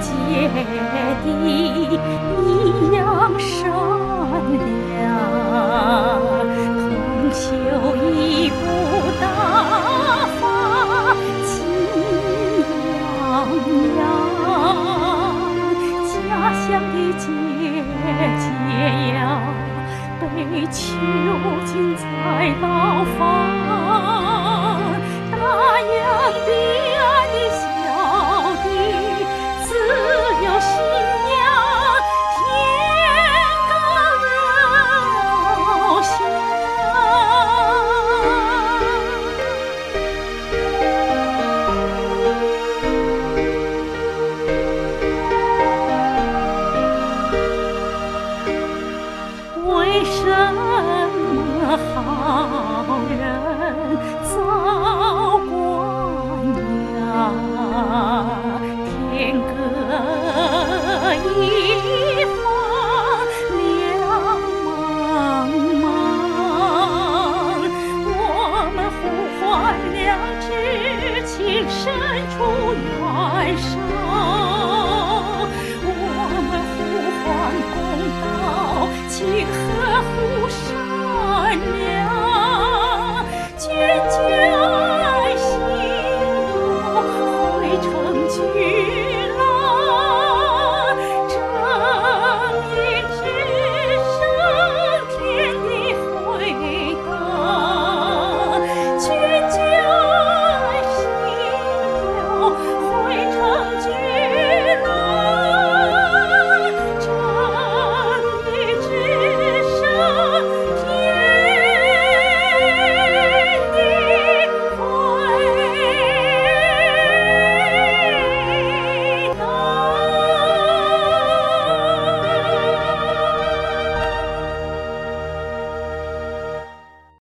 姐弟一样善良，同修一步大发气洋洋，家乡的姐姐呀，被囚禁在牢房，好人遭光亮，天各一方，两茫茫，我们呼唤两知情深处燃烧，我们呼唤公道，亲。